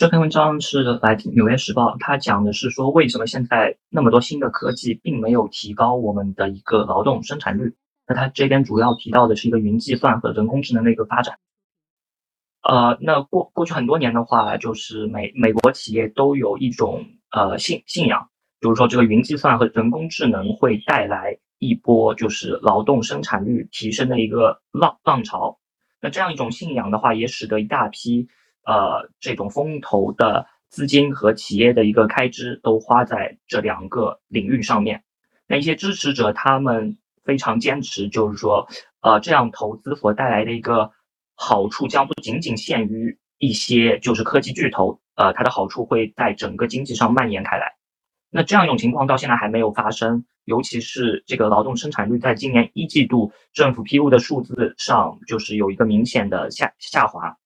这篇文章是来自《纽约时报》，它讲的是说为什么现在那么多新的科技并没有提高我们的一个劳动生产率。那它这边主要提到的是一个云计算和人工智能的一个发展。呃，那过过去很多年的话，就是美美国企业都有一种呃信信仰，就是说这个云计算和人工智能会带来一波就是劳动生产率提升的一个浪浪潮。那这样一种信仰的话，也使得一大批。呃，这种风投的资金和企业的一个开支都花在这两个领域上面。那一些支持者他们非常坚持，就是说，呃，这样投资所带来的一个好处将不仅仅限于一些就是科技巨头，呃，它的好处会在整个经济上蔓延开来。那这样一种情况到现在还没有发生，尤其是这个劳动生产率在今年一季度政府披露的数字上，就是有一个明显的下下滑。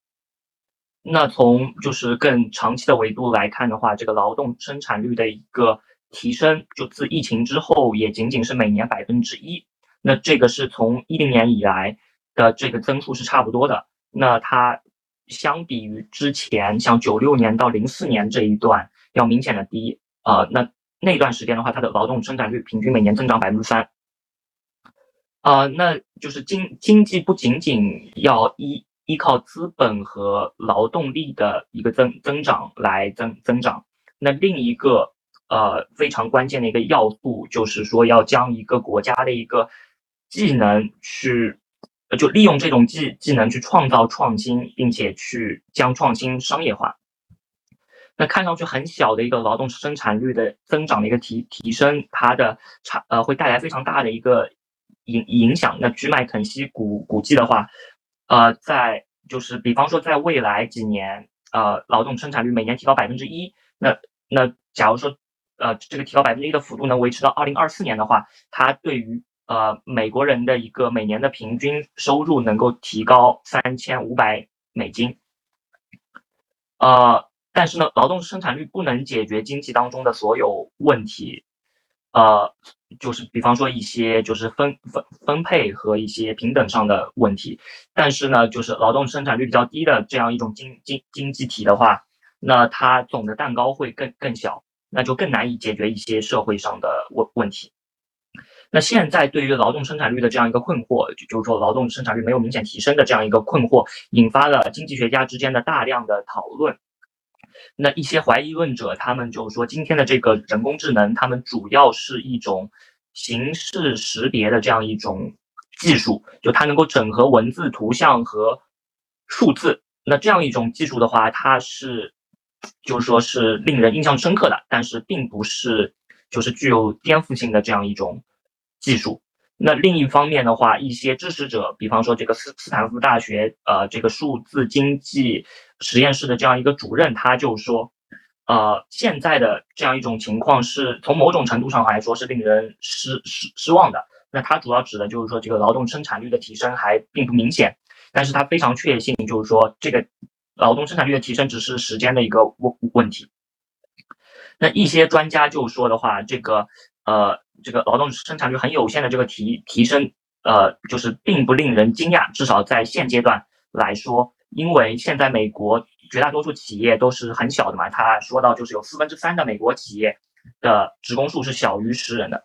那从就是更长期的维度来看的话，这个劳动生产率的一个提升，就自疫情之后也仅仅是每年百分之一。那这个是从一零年以来的这个增速是差不多的。那它相比于之前像九六年到零四年这一段要明显的低啊。那那段时间的话，它的劳动生产率平均每年增长百分之三。啊，那就是经经济不仅仅要依。依靠资本和劳动力的一个增增长来增增长，那另一个呃非常关键的一个要素就是说要将一个国家的一个技能去，就利用这种技技能去创造创新，并且去将创新商业化。那看上去很小的一个劳动生产率的增长的一个提提升，它的产呃会带来非常大的一个影影响。那据麦肯锡估估计的话。呃，在就是比方说，在未来几年，呃，劳动生产率每年提高百分之一，那那假如说，呃，这个提高百分之一的幅度能维持到二零二四年的话，它对于呃美国人的一个每年的平均收入能够提高三千五百美金。呃，但是呢，劳动生产率不能解决经济当中的所有问题。呃，就是比方说一些就是分分分配和一些平等上的问题，但是呢，就是劳动生产率比较低的这样一种经经经济体的话，那它总的蛋糕会更更小，那就更难以解决一些社会上的问问题。那现在对于劳动生产率的这样一个困惑，就就是说劳动生产率没有明显提升的这样一个困惑，引发了经济学家之间的大量的讨论。那一些怀疑论者，他们就说，今天的这个人工智能，他们主要是一种形式识别的这样一种技术，就它能够整合文字、图像和数字。那这样一种技术的话，它是，就是说是令人印象深刻的，但是并不是就是具有颠覆性的这样一种技术。那另一方面的话，一些支持者，比方说这个斯斯坦福大学呃这个数字经济实验室的这样一个主任，他就说，呃，现在的这样一种情况是从某种程度上来说是令人失失失望的。那他主要指的就是说这个劳动生产率的提升还并不明显，但是他非常确信就是说这个劳动生产率的提升只是时间的一个问问题。那一些专家就说的话，这个。呃，这个劳动生产率很有限的这个提提升，呃，就是并不令人惊讶，至少在现阶段来说，因为现在美国绝大多数企业都是很小的嘛，他说到就是有四分之三的美国企业的职工数是小于十人的，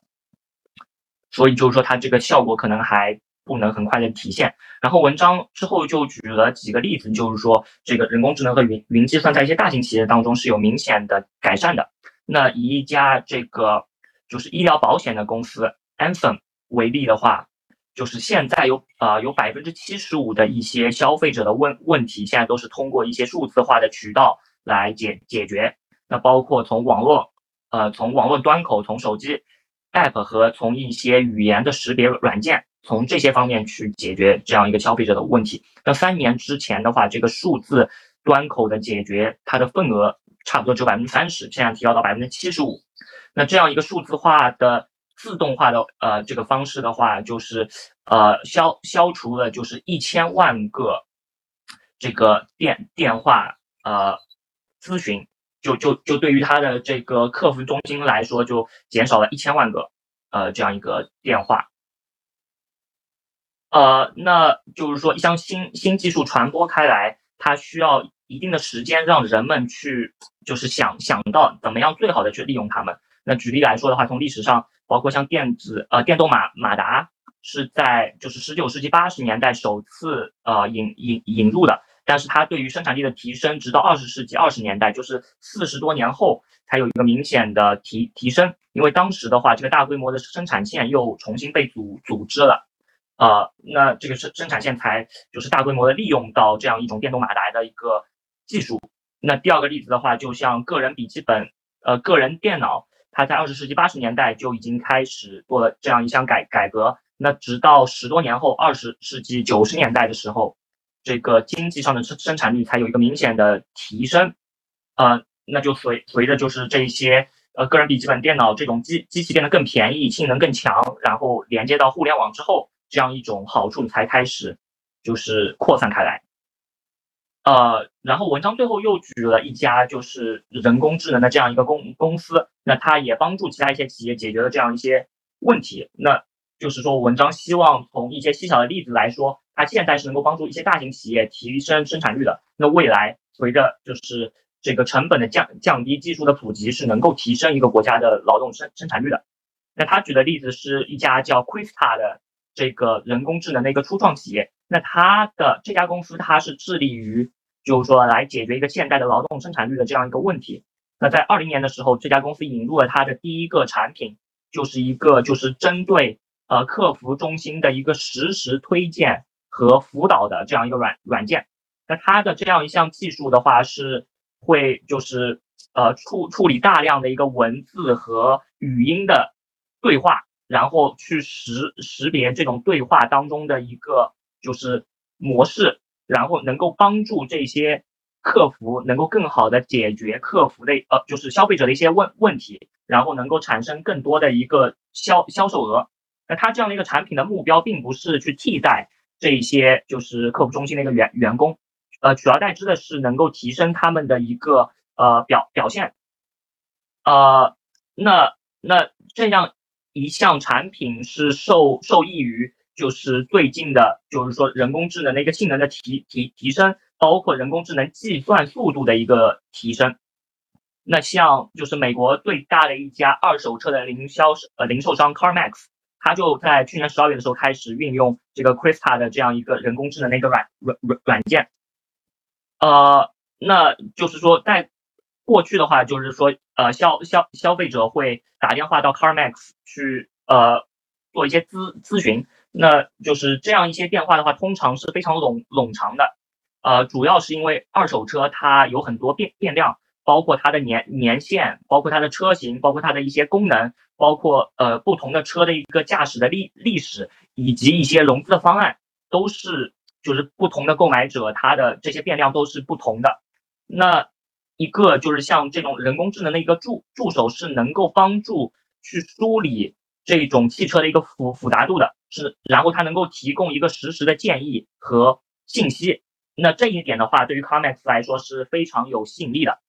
所以就是说它这个效果可能还不能很快的体现。然后文章之后就举了几个例子，就是说这个人工智能和云云计算在一些大型企业当中是有明显的改善的。那以一家这个。就是医疗保险的公司 Anthem 为例的话，就是现在有呃有百分之七十五的一些消费者的问问题，现在都是通过一些数字化的渠道来解解决。那包括从网络呃从网络端口，从手机 App 和从一些语言的识别软件，从这些方面去解决这样一个消费者的问题。那三年之前的话，这个数字端口的解决，它的份额差不多只有百分之三十，现在提高到百分之七十五。那这样一个数字化的自动化的呃这个方式的话，就是呃消消除了就是一千万个这个电电话呃咨询，就就就对于他的这个客服中心来说，就减少了一千万个呃这样一个电话。呃，那就是说一项新新技术传播开来，它需要一定的时间让人们去就是想想到怎么样最好的去利用它们。那举例来说的话，从历史上，包括像电子呃电动马马达是在就是十九世纪八十年代首次呃引引引入的，但是它对于生产力的提升，直到二十世纪二十年代，就是四十多年后才有一个明显的提提升，因为当时的话，这个大规模的生产线又重新被组组织了，呃，那这个生生产线才就是大规模的利用到这样一种电动马达的一个技术。那第二个例子的话，就像个人笔记本呃个人电脑。它在二十世纪八十年代就已经开始做了这样一项改改革，那直到十多年后，二十世纪九十年代的时候，这个经济上的生生产率才有一个明显的提升，呃，那就随随着就是这一些呃个人笔记本电脑这种机机器变得更便宜，性能更强，然后连接到互联网之后，这样一种好处才开始就是扩散开来。呃，然后文章最后又举了一家就是人工智能的这样一个公公司，那它也帮助其他一些企业解决了这样一些问题。那就是说，文章希望从一些细小的例子来说，它现在是能够帮助一些大型企业提升生产率的。那未来随着就是这个成本的降降低，技术的普及，是能够提升一个国家的劳动生生产率的。那他举的例子是一家叫 Quista 的这个人工智能的一个初创企业。那它的这家公司，它是致力于，就是说来解决一个现代的劳动生产率的这样一个问题。那在二零年的时候，这家公司引入了它的第一个产品，就是一个就是针对呃客服中心的一个实时推荐和辅导的这样一个软软件。那它的这样一项技术的话，是会就是呃处处理大量的一个文字和语音的对话，然后去识识别这种对话当中的一个。就是模式，然后能够帮助这些客服能够更好的解决客服的呃，就是消费者的一些问问题，然后能够产生更多的一个销销售额。那它这样的一个产品的目标，并不是去替代这一些就是客服中心的一个员员工，呃，取而代之的是能够提升他们的一个呃表表现。呃，那那这样一项产品是受受益于。就是最近的，就是说人工智能的一个性能的提提提升，包括人工智能计算速度的一个提升。那像就是美国最大的一家二手车的零销呃零售商 CarMax，它就在去年十二月的时候开始运用这个 Crista 的这样一个人工智能的一个软软软软件。呃，那就是说在过去的话，就是说呃消消消费者会打电话到 CarMax 去呃做一些咨咨询。那就是这样一些变化的话，通常是非常冗冗长的，呃，主要是因为二手车它有很多变变量，包括它的年年限，包括它的车型，包括它的一些功能，包括呃不同的车的一个驾驶的历历史，以及一些融资的方案，都是就是不同的购买者他的这些变量都是不同的。那一个就是像这种人工智能的一个助助手，是能够帮助去梳理这种汽车的一个复复杂度的。是，然后它能够提供一个实时的建议和信息，那这一点的话，对于 CarMax 来说是非常有吸引力的。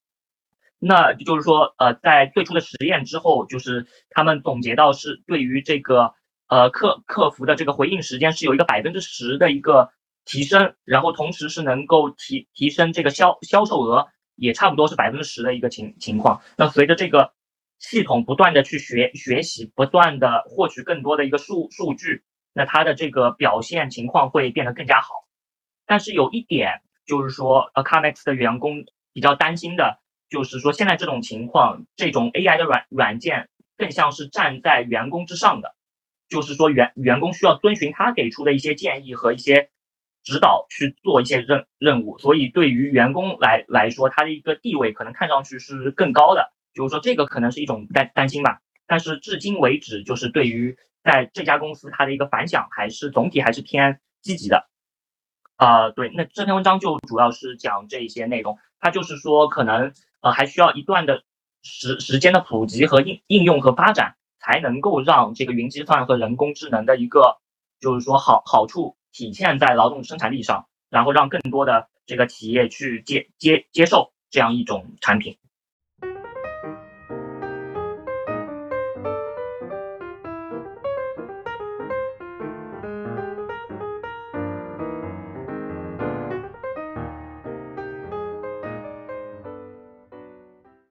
那就是说，呃，在最初的实验之后，就是他们总结到是对于这个呃客客服的这个回应时间是有一个百分之十的一个提升，然后同时是能够提提升这个销销售额，也差不多是百分之十的一个情情况。那随着这个系统不断的去学学习，不断的获取更多的一个数数据。那它的这个表现情况会变得更加好，但是有一点就是说，呃，CarMax 的员工比较担心的，就是说现在这种情况，这种 AI 的软软件更像是站在员工之上的，就是说员员工需要遵循他给出的一些建议和一些指导去做一些任任务，所以对于员工来来说，他的一个地位可能看上去是更高的，就是说这个可能是一种担担心吧，但是至今为止，就是对于。在这家公司，它的一个反响还是总体还是偏积极的，啊，对，那这篇文章就主要是讲这一些内容，它就是说可能呃还需要一段的时时间的普及和应应用和发展，才能够让这个云计算和人工智能的一个就是说好好处体现在劳动生产力上，然后让更多的这个企业去接接接受这样一种产品。